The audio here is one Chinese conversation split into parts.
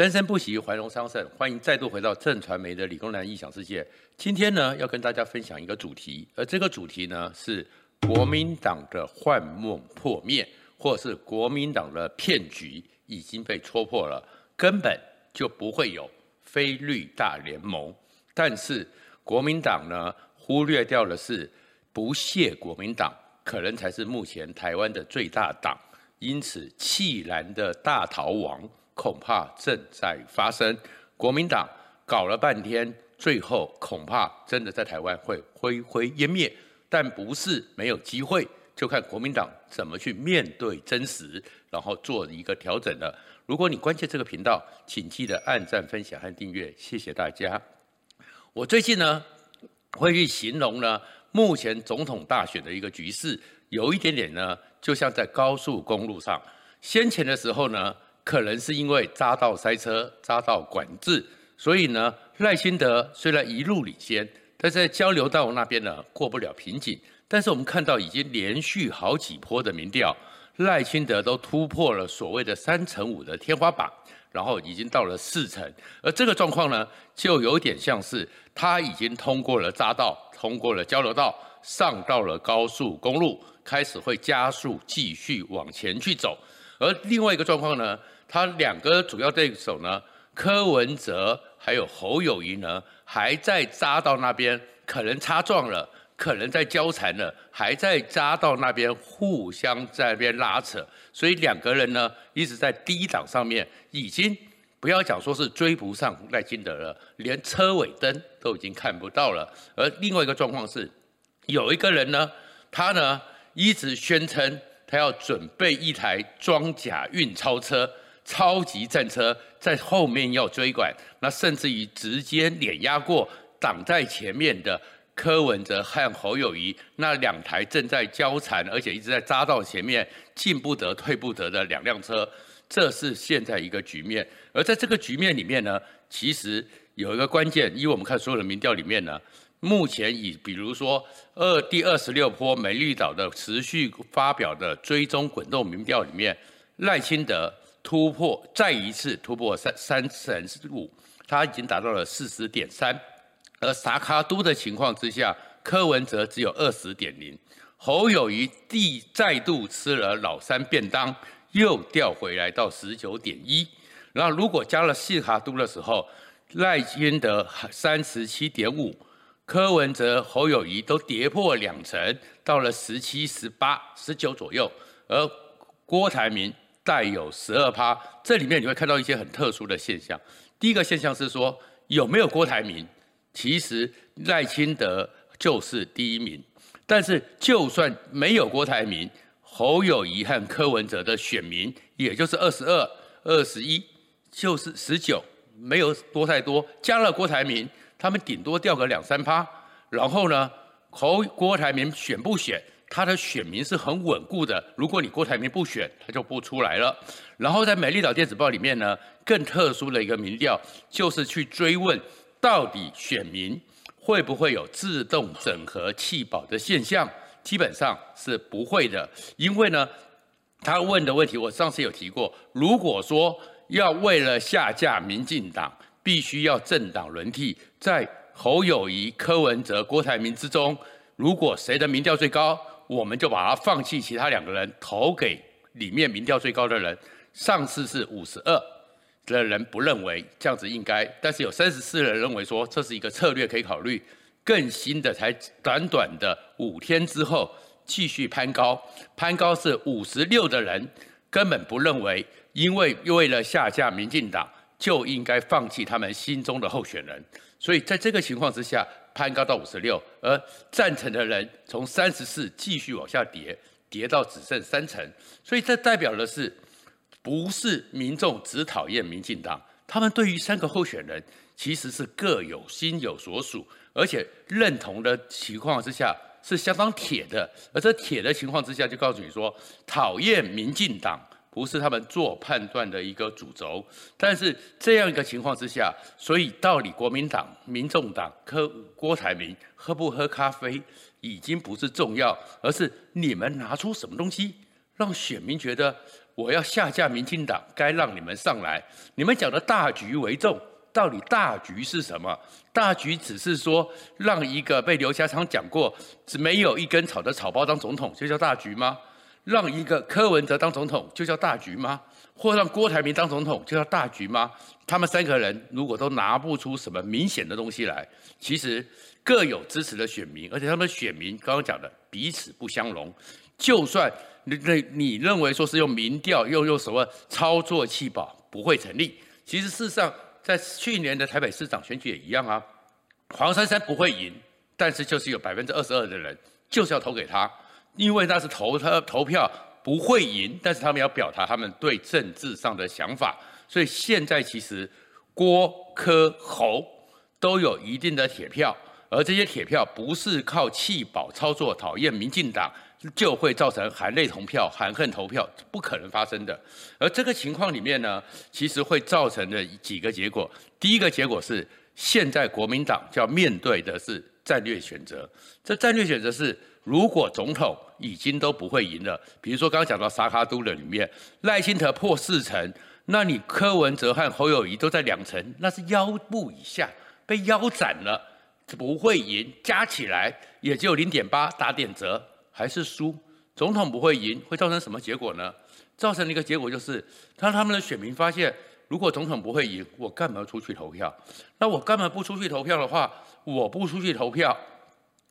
生生不息，繁荣昌盛。欢迎再度回到正传媒的理工男异想世界。今天呢，要跟大家分享一个主题，而这个主题呢，是国民党的幻梦破灭，或是国民党的骗局已经被戳破了，根本就不会有非绿大联盟。但是国民党呢，忽略掉的是不屑国民党，可能才是目前台湾的最大党。因此，弃蓝的大逃亡恐怕正在发生。国民党搞了半天，最后恐怕真的在台湾会灰飞烟灭。但不是没有机会，就看国民党怎么去面对真实，然后做一个调整了。如果你关切这个频道，请记得按赞、分享和订阅，谢谢大家。我最近呢，会去形容呢，目前总统大选的一个局势，有一点点呢，就像在高速公路上，先前的时候呢，可能是因为匝道塞车、匝道管制，所以呢，赖清德虽然一路领先，但是在交流道那边呢，过不了瓶颈。但是我们看到已经连续好几波的民调，赖清德都突破了所谓的三成五的天花板。然后已经到了四成，而这个状况呢，就有点像是他已经通过了匝道，通过了交流道，上到了高速公路，开始会加速继续往前去走。而另外一个状况呢，他两个主要对手呢，柯文哲还有侯友宜呢，还在匝道那边可能擦撞了。可能在交缠了，还在匝道那边互相在那边拉扯，所以两个人呢一直在低档上面，已经不要讲说是追不上赖清德了，连车尾灯都已经看不到了。而另外一个状况是，有一个人呢，他呢一直宣称他要准备一台装甲运钞车、超级战车，在后面要追赶，那甚至于直接碾压过挡在前面的。柯文哲和侯友宜那两台正在交缠，而且一直在扎到前面进不得退不得的两辆车，这是现在一个局面。而在这个局面里面呢，其实有一个关键，以我们看所有的民调里面呢，目前以比如说二第二十六波美丽岛的持续发表的追踪滚动民调里面，赖清德突破再一次突破三三成五，他已经达到了四十点三。而萨卡都的情况之下，柯文哲只有二十点零，侯友谊第再度吃了老三便当，又掉回来到十九点一。然后如果加了细卡都的时候，赖清德三十七点五，柯文哲、侯友谊都跌破两成，到了十七、十八、十九左右。而郭台铭带有十二趴，这里面你会看到一些很特殊的现象。第一个现象是说，有没有郭台铭？其实赖清德就是第一名，但是就算没有郭台铭，侯友宜和柯文哲的选民也就是二十二、二十一，就是十九，没有多太多。加了郭台铭，他们顶多掉个两三趴。然后呢，侯郭台铭选不选，他的选民是很稳固的。如果你郭台铭不选，他就不出来了。然后在美丽岛电子报里面呢，更特殊的一个民调就是去追问。到底选民会不会有自动整合弃保的现象？基本上是不会的，因为呢，他问的问题我上次有提过，如果说要为了下架民进党，必须要政党轮替，在侯友谊、柯文哲、郭台铭之中，如果谁的民调最高，我们就把他放弃其他两个人，投给里面民调最高的人。上次是五十二。的人不认为这样子应该，但是有三十四人认为说这是一个策略可以考虑。更新的才短短的五天之后继续攀高，攀高是五十六的人根本不认为，因为为了下架民进党就应该放弃他们心中的候选人。所以在这个情况之下，攀高到五十六，而赞成的人从三十四继续往下跌，跌到只剩三成。所以这代表的是。不是民众只讨厌民进党，他们对于三个候选人其实是各有心有所属，而且认同的情况之下是相当铁的。而这铁的情况之下，就告诉你说，讨厌民进党不是他们做判断的一个主轴。但是这样一个情况之下，所以到底国民党、民众党、柯郭台铭喝不喝咖啡已经不是重要，而是你们拿出什么东西让选民觉得。我要下架民进党，该让你们上来。你们讲的大局为重，到底大局是什么？大局只是说让一个被刘家昌讲过只没有一根草的草包当总统，就叫大局吗？让一个柯文哲当总统就叫大局吗？或让郭台铭当总统就叫大局吗？他们三个人如果都拿不出什么明显的东西来，其实各有支持的选民，而且他们选民刚刚讲的彼此不相容。就算你你你认为说是用民调又用什么操作弃保不会成立，其实事实上在去年的台北市长选举也一样啊。黄珊珊不会赢，但是就是有百分之二十二的人就是要投给他，因为那是投他投票。不会赢，但是他们要表达他们对政治上的想法，所以现在其实郭、柯、侯都有一定的铁票，而这些铁票不是靠弃保操作讨厌民进党，就会造成含泪投票、含恨投票，不可能发生的。而这个情况里面呢，其实会造成的几个结果，第一个结果是现在国民党就要面对的是战略选择，这战略选择是。如果总统已经都不会赢了，比如说刚刚讲到沙卡都的里面，赖清德破四成，那你柯文哲和侯友宜都在两成，那是腰部以下被腰斩了，不会赢，加起来也就零点八，打点折还是输。总统不会赢，会造成什么结果呢？造成的一个结果就是，当他们的选民发现，如果总统不会赢，我干嘛出去投票？那我干嘛不出去投票的话，我不出去投票。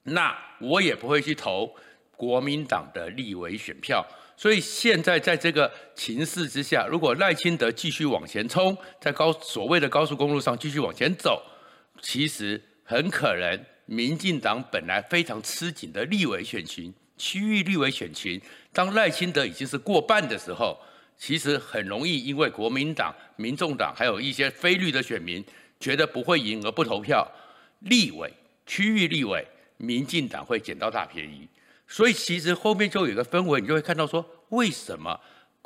那我也不会去投国民党的立委选票，所以现在在这个情势之下，如果赖清德继续往前冲，在高所谓的高速公路上继续往前走，其实很可能民进党本来非常吃紧的立委选群、区域立委选群，当赖清德已经是过半的时候，其实很容易因为国民党、民众党还有一些非绿的选民觉得不会赢而不投票，立委、区域立委。民进党会捡到大便宜，所以其实后面就有一个氛围，你就会看到说，为什么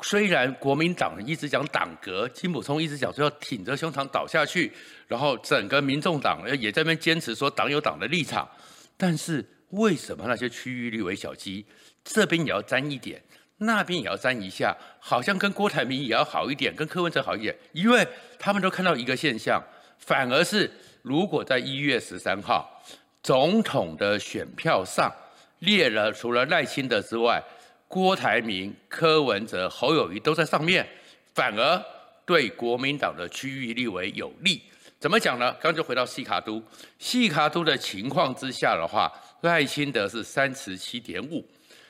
虽然国民党一直讲党革，金溥聪一直讲说要挺着胸膛倒下去，然后整个民众党也在那边坚持说党有党的立场，但是为什么那些区域立委小鸡这边也要沾一点，那边也要沾一下，好像跟郭台铭也要好一点，跟柯文哲好一点，因为他们都看到一个现象，反而是如果在一月十三号。总统的选票上列了，除了赖清德之外，郭台铭、柯文哲、侯友宜都在上面，反而对国民党的区域立委有利。怎么讲呢？刚刚就回到西卡都，西卡都的情况之下的话，赖清德是三十七点五，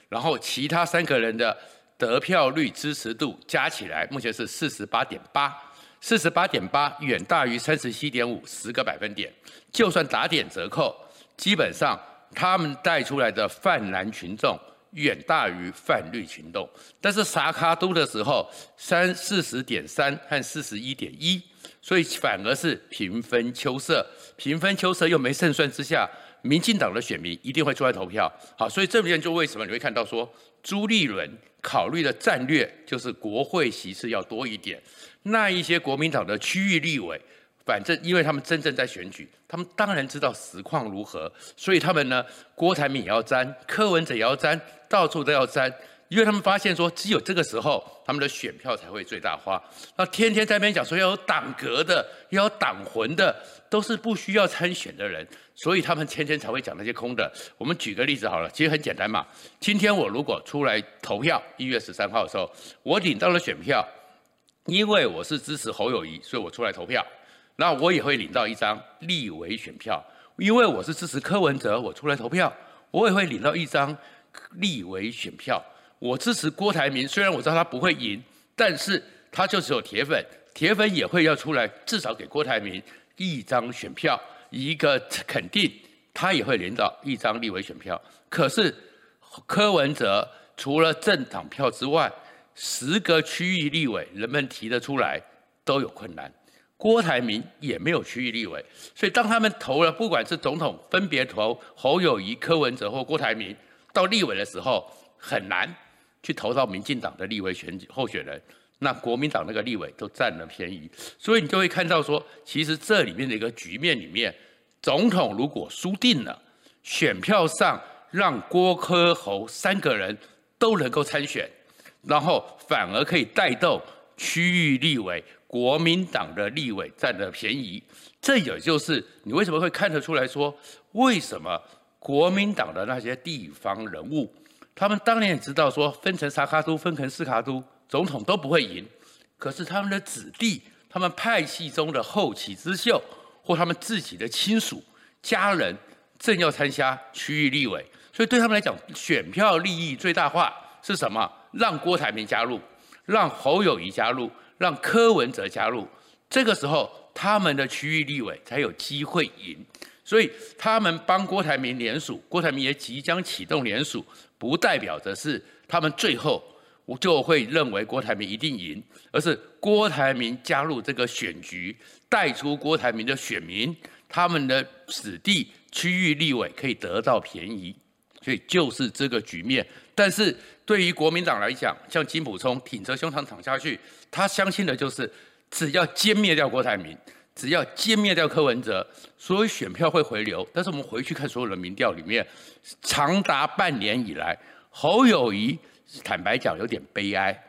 然后其他三个人的得票率、支持度加起来，目前是四十八点八，四十八点八远大于三十七点五十个百分点，就算打点折扣。基本上，他们带出来的泛蓝群众远大于泛绿群众，但是沙卡都的时候，三四十点三和四十一点一，所以反而是平分秋色，平分秋色又没胜算之下，民进党的选民一定会出来投票。好，所以这边就为什么你会看到说，朱立伦考虑的战略就是国会席次要多一点，那一些国民党的区域立委。反正，因为他们真正在选举，他们当然知道实况如何，所以他们呢，郭台铭也要沾，柯文哲也要沾，到处都要沾，因为他们发现说，只有这个时候，他们的选票才会最大化。那天天在那边讲说要有党格的，要有党魂的，都是不需要参选的人，所以他们天天才会讲那些空的。我们举个例子好了，其实很简单嘛。今天我如果出来投票，一月十三号的时候，我领到了选票，因为我是支持侯友谊，所以我出来投票。那我也会领到一张立委选票，因为我是支持柯文哲，我出来投票，我也会领到一张立委选票。我支持郭台铭，虽然我知道他不会赢，但是他就只有铁粉，铁粉也会要出来，至少给郭台铭一张选票，一个肯定，他也会领到一张立委选票。可是柯文哲除了政党票之外，十个区域立委人们提得出来都有困难。郭台铭也没有区域立委，所以当他们投了，不管是总统分别投侯友宜、柯文哲或郭台铭，到立委的时候很难去投到民进党的立委选举候选人，那国民党那个立委都占了便宜，所以你就会看到说，其实这里面的一个局面里面，总统如果输定了，选票上让郭柯侯三个人都能够参选，然后反而可以带动区域立委国民党的立委占了便宜。这也就是你为什么会看得出来说，为什么国民党的那些地方人物，他们当年也知道说分成三脚督、分成四脚督，总统都不会赢，可是他们的子弟、他们派系中的后起之秀，或他们自己的亲属、家人，正要参加区域立委，所以对他们来讲，选票利益最大化是什么？让郭台铭加入，让侯友宜加入，让柯文哲加入，这个时候。他们的区域立委才有机会赢，所以他们帮郭台铭联署，郭台铭也即将启动联署，不代表着是他们最后我就会认为郭台铭一定赢，而是郭台铭加入这个选局，带出郭台铭的选民，他们的子弟区域立委可以得到便宜，所以就是这个局面。但是对于国民党来讲，像金溥聪挺着胸膛躺下去，他相信的就是。只要歼灭掉郭台铭，只要歼灭掉柯文哲，所有选票会回流。但是我们回去看所有的民调里面，长达半年以来，侯友谊坦白讲有点悲哀。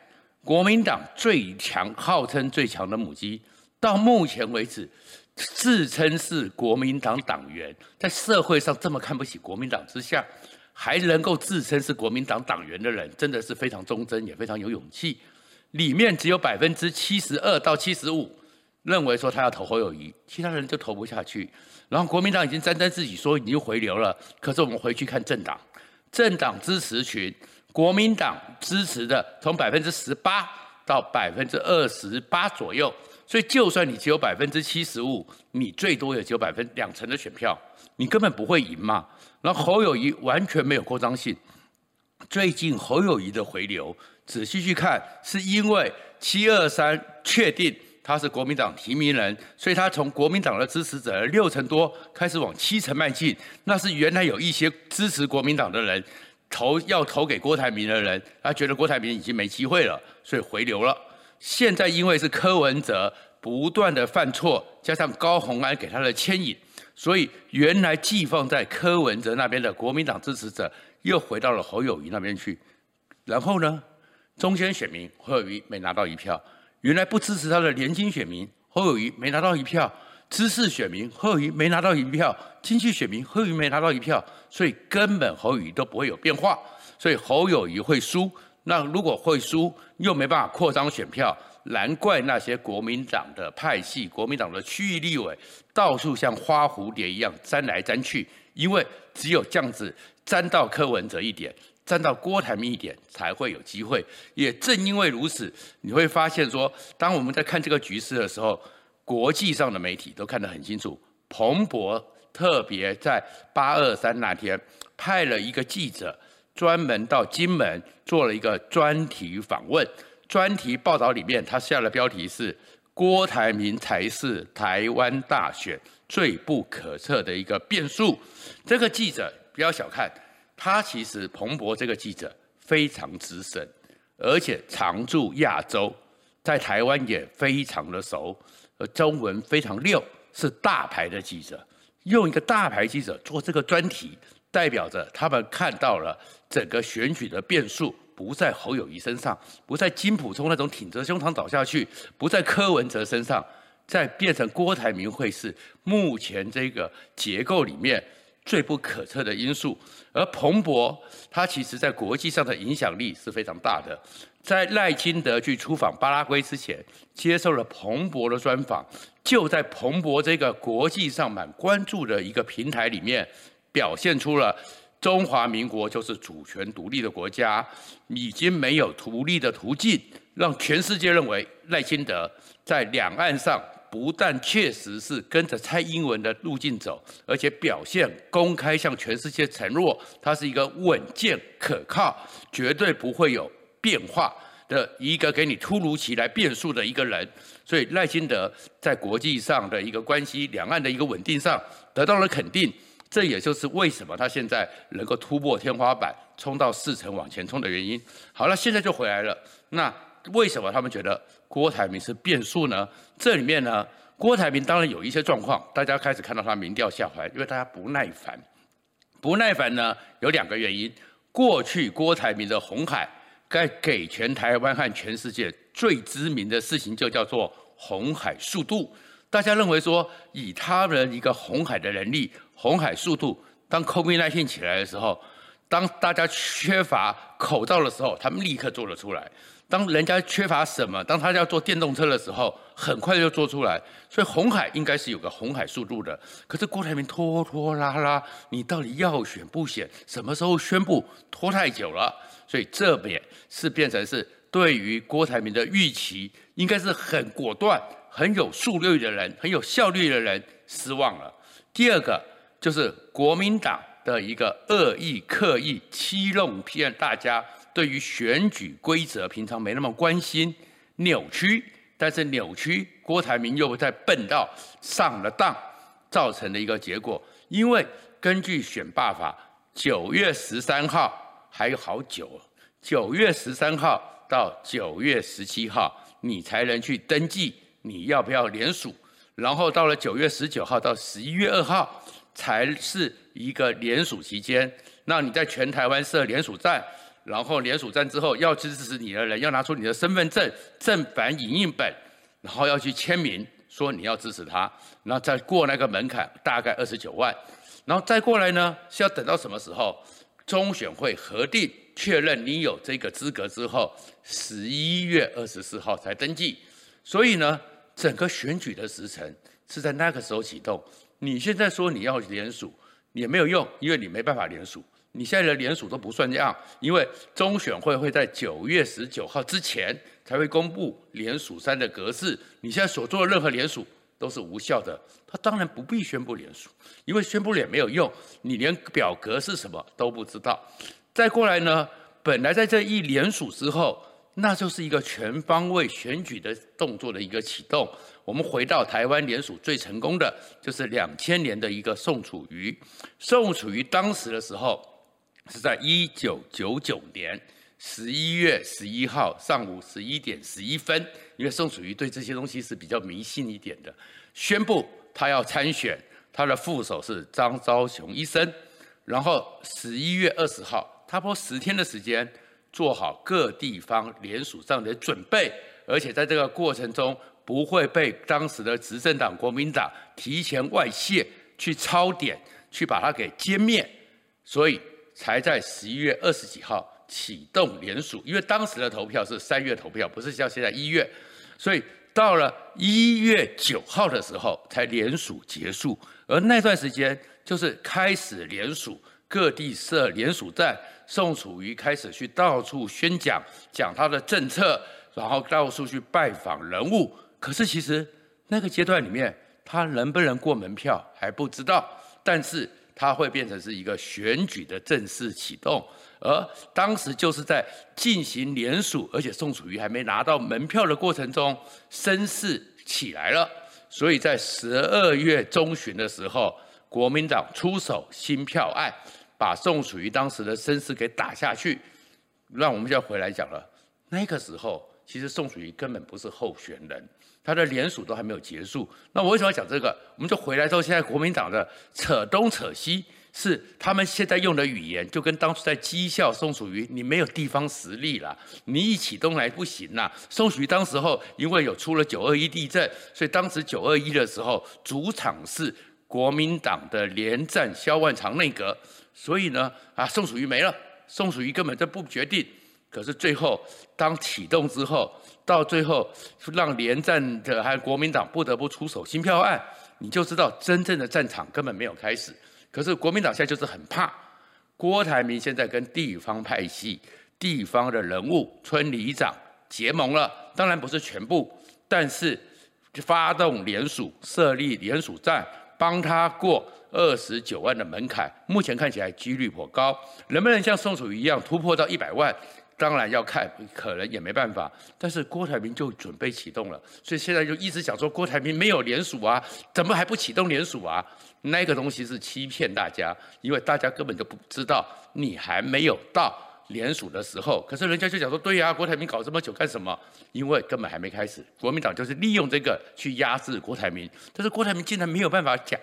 国民党最强、号称最强的母鸡，到目前为止，自称是国民党党员，在社会上这么看不起国民党之下，还能够自称是国民党党员的人，真的是非常忠贞，也非常有勇气。里面只有百分之七十二到七十五认为说他要投侯友宜，其他人就投不下去。然后国民党已经沾沾自喜说已经回流了，可是我们回去看政党，政党支持群，国民党支持的从百分之十八到百分之二十八左右，所以就算你只有百分之七十五，你最多也只有百分两成的选票，你根本不会赢嘛。然后侯友谊完全没有扩张性，最近侯友谊的回流。仔细去看，是因为七二三确定他是国民党提名人，所以他从国民党的支持者六成多开始往七成迈进。那是原来有一些支持国民党的人投要投给郭台铭的人，他觉得郭台铭已经没机会了，所以回流了。现在因为是柯文哲不断的犯错，加上高虹安给他的牵引，所以原来寄放在柯文哲那边的国民党支持者又回到了侯友谊那边去。然后呢？中间选民侯友谊没拿到一票，原来不支持他的年轻选民侯友谊没拿到一票，知识选民侯友谊没拿到一票，经济选民侯友谊没拿到一票，所以根本侯友谊都不会有变化，所以侯友谊会输。那如果会输，又没办法扩张选票，难怪那些国民党的派系、国民党的区域立委到处像花蝴蝶一样粘来粘去，因为只有这样子粘到柯文哲一点。粘到郭台铭一点才会有机会，也正因为如此，你会发现说，当我们在看这个局势的时候，国际上的媒体都看得很清楚。彭博特别在八二三那天派了一个记者，专门到金门做了一个专题访问。专题报道里面，他下的标题是“郭台铭才是台湾大选最不可测的一个变数”。这个记者不要小看。他其实彭博这个记者非常资深，而且常驻亚洲，在台湾也非常的熟，中文非常溜，是大牌的记者。用一个大牌记者做这个专题，代表着他们看到了整个选举的变数不在侯友宜身上，不在金溥聪那种挺着胸膛倒下去，不在柯文哲身上，在变成郭台铭会是目前这个结构里面。最不可测的因素，而彭博他其实在国际上的影响力是非常大的。在赖清德去出访巴拉圭之前，接受了彭博的专访，就在彭博这个国际上蛮关注的一个平台里面，表现出了中华民国就是主权独立的国家，已经没有独立的途径，让全世界认为赖清德在两岸上。不但确实是跟着蔡英文的路径走，而且表现公开向全世界承诺，他是一个稳健可靠、绝对不会有变化的一个给你突如其来变数的一个人。所以赖清德在国际上的一个关系、两岸的一个稳定上得到了肯定，这也就是为什么他现在能够突破天花板，冲到四成往前冲的原因。好了，现在就回来了。那为什么他们觉得？郭台铭是变数呢？这里面呢，郭台铭当然有一些状况，大家开始看到他民调下滑，因为大家不耐烦。不耐烦呢，有两个原因。过去郭台铭的红海该给全台湾和全世界最知名的事情，就叫做红海速度。大家认为说，以他们一个红海的能力，红海速度，当 COVID-19 起来的时候，当大家缺乏口罩的时候，他们立刻做了出来。当人家缺乏什么，当他要做电动车的时候，很快就做出来。所以红海应该是有个红海速度的。可是郭台铭拖拖拉拉，你到底要选不选？什么时候宣布？拖太久了。所以这边是变成是对于郭台铭的预期，应该是很果断、很有速率的人、很有效率的人失望了。第二个就是国民党的一个恶意、刻意欺弄骗大家。对于选举规则，平常没那么关心，扭曲，但是扭曲，郭台铭又在笨到上了当，造成的一个结果。因为根据选罢法，九月十三号还有好久，九月十三号到九月十七号，你才能去登记你要不要联署，然后到了九月十九号到十一月二号才是一个联署期间，那你在全台湾设联署站。然后联署站之后，要支持你的人要拿出你的身份证正反影印本，然后要去签名，说你要支持他，然后再过那个门槛，大概二十九万，然后再过来呢是要等到什么时候？中选会核定确认你有这个资格之后，十一月二十四号才登记。所以呢，整个选举的时程是在那个时候启动。你现在说你要连署也没有用，因为你没办法连署。你现在的连署都不算样，因为中选会会在九月十九号之前才会公布连署三的格式。你现在所做的任何连署都是无效的，他当然不必宣布连署，因为宣布了也没有用，你连表格是什么都不知道。再过来呢，本来在这一连署之后，那就是一个全方位选举的动作的一个启动。我们回到台湾联署最成功的就是两千年的一个宋楚瑜，宋楚瑜当时的时候。是在一九九九年十一月十一号上午十一点十一分，因为宋楚瑜对这些东西是比较迷信一点的，宣布他要参选，他的副手是张昭雄医生。然后十一月二十号，他拨十天的时间做好各地方联署上的准备，而且在这个过程中不会被当时的执政党国民党提前外泄去抄点，去把它给歼灭，所以。才在十一月二十几号启动连署，因为当时的投票是三月投票，不是像现在一月，所以到了一月九号的时候才联署结束。而那段时间就是开始联署，各地设联署站，宋楚瑜开始去到处宣讲，讲他的政策，然后到处去拜访人物。可是其实那个阶段里面，他能不能过门票还不知道，但是。他会变成是一个选举的正式启动，而当时就是在进行联署，而且宋楚瑜还没拿到门票的过程中，声势起来了。所以在十二月中旬的时候，国民党出手新票案，把宋楚瑜当时的声势给打下去。那我们就要回来讲了，那个时候其实宋楚瑜根本不是候选人。他的联署都还没有结束，那我为什么要讲这个？我们就回来之后，现在国民党的扯东扯西，是他们现在用的语言，就跟当初在讥笑宋楚瑜，你没有地方实力了，你一起东来不行啦。宋楚瑜当时候因为有出了九二一地震，所以当时九二一的时候主场是国民党的连战萧万长内阁，所以呢啊，宋楚瑜没了，宋楚瑜根本就不决定。可是最后当启动之后。到最后，让连战的还有国民党不得不出手兴票案，你就知道真正的战场根本没有开始。可是国民党现在就是很怕郭台铭现在跟地方派系、地方的人物、村里长结盟了，当然不是全部，但是发动联署、设立联署站，帮他过二十九万的门槛，目前看起来几率颇高，能不能像宋楚瑜一样突破到一百万？当然要看，可能也没办法。但是郭台铭就准备启动了，所以现在就一直讲说郭台铭没有联署啊，怎么还不启动联署啊？那个东西是欺骗大家，因为大家根本就不知道你还没有到联署的时候。可是人家就讲说，对呀，郭台铭搞这么久干什么？因为根本还没开始。国民党就是利用这个去压制郭台铭，但是郭台铭竟然没有办法讲，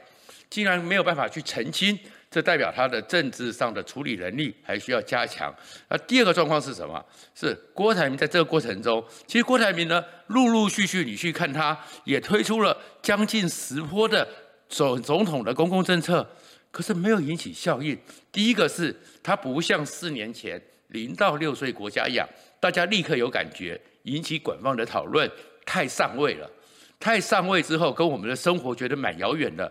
竟然没有办法去澄清，这代表他的政治上的处理能力还需要加强。那第二个状况是什么？是郭台铭在这个过程中，其实郭台铭呢，陆陆续续你去看他，也推出了将近十波的总总统的公共政策，可是没有引起效应。第一个是他不像四年前零到六岁国家一样，大家立刻有感觉，引起广泛的讨论，太上位了。太上位之后，跟我们的生活觉得蛮遥远的，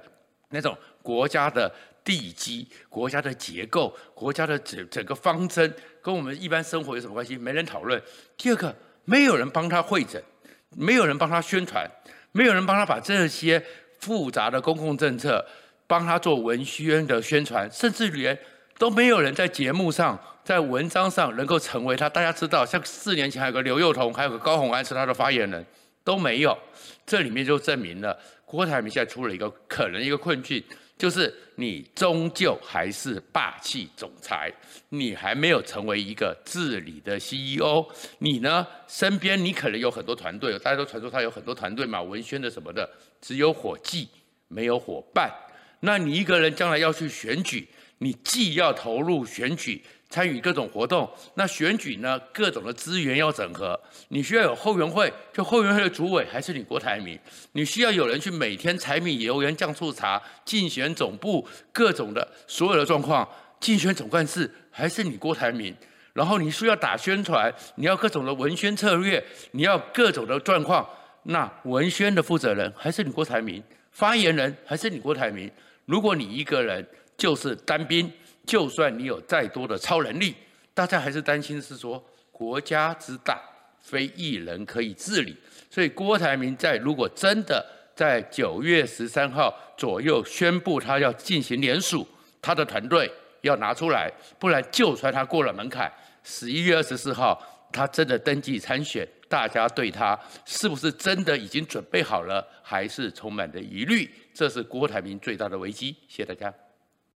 那种国家的地基、国家的结构、国家的整整个方针，跟我们一般生活有什么关系？没人讨论。第二个，没有人帮他会诊，没有人帮他宣传，没有人帮他把这些复杂的公共政策帮他做文宣的宣传，甚至连都没有人在节目上、在文章上能够成为他。大家知道，像四年前还有个刘幼彤，还有个高虹安是他的发言人。都没有，这里面就证明了郭台铭现在出了一个可能一个困境，就是你终究还是霸气总裁，你还没有成为一个治理的 CEO。你呢，身边你可能有很多团队，大家都传说他有很多团队嘛，文宣的什么的，只有伙计没有伙伴。那你一个人将来要去选举，你既要投入选举。参与各种活动，那选举呢？各种的资源要整合，你需要有后援会，就后援会的主委还是你郭台铭？你需要有人去每天柴米油盐酱醋茶，竞选总部各种的所有的状况，竞选总干事还是你郭台铭？然后你需要打宣传，你要各种的文宣策略，你要各种的状况，那文宣的负责人还是你郭台铭？发言人还是你郭台铭？如果你一个人就是单兵。就算你有再多的超能力，大家还是担心是说国家之大，非一人可以治理。所以郭台铭在如果真的在九月十三号左右宣布他要进行联署，他的团队要拿出来，不然就算他过了门槛，十一月二十四号他真的登记参选，大家对他是不是真的已经准备好了，还是充满着疑虑。这是郭台铭最大的危机。谢谢大家。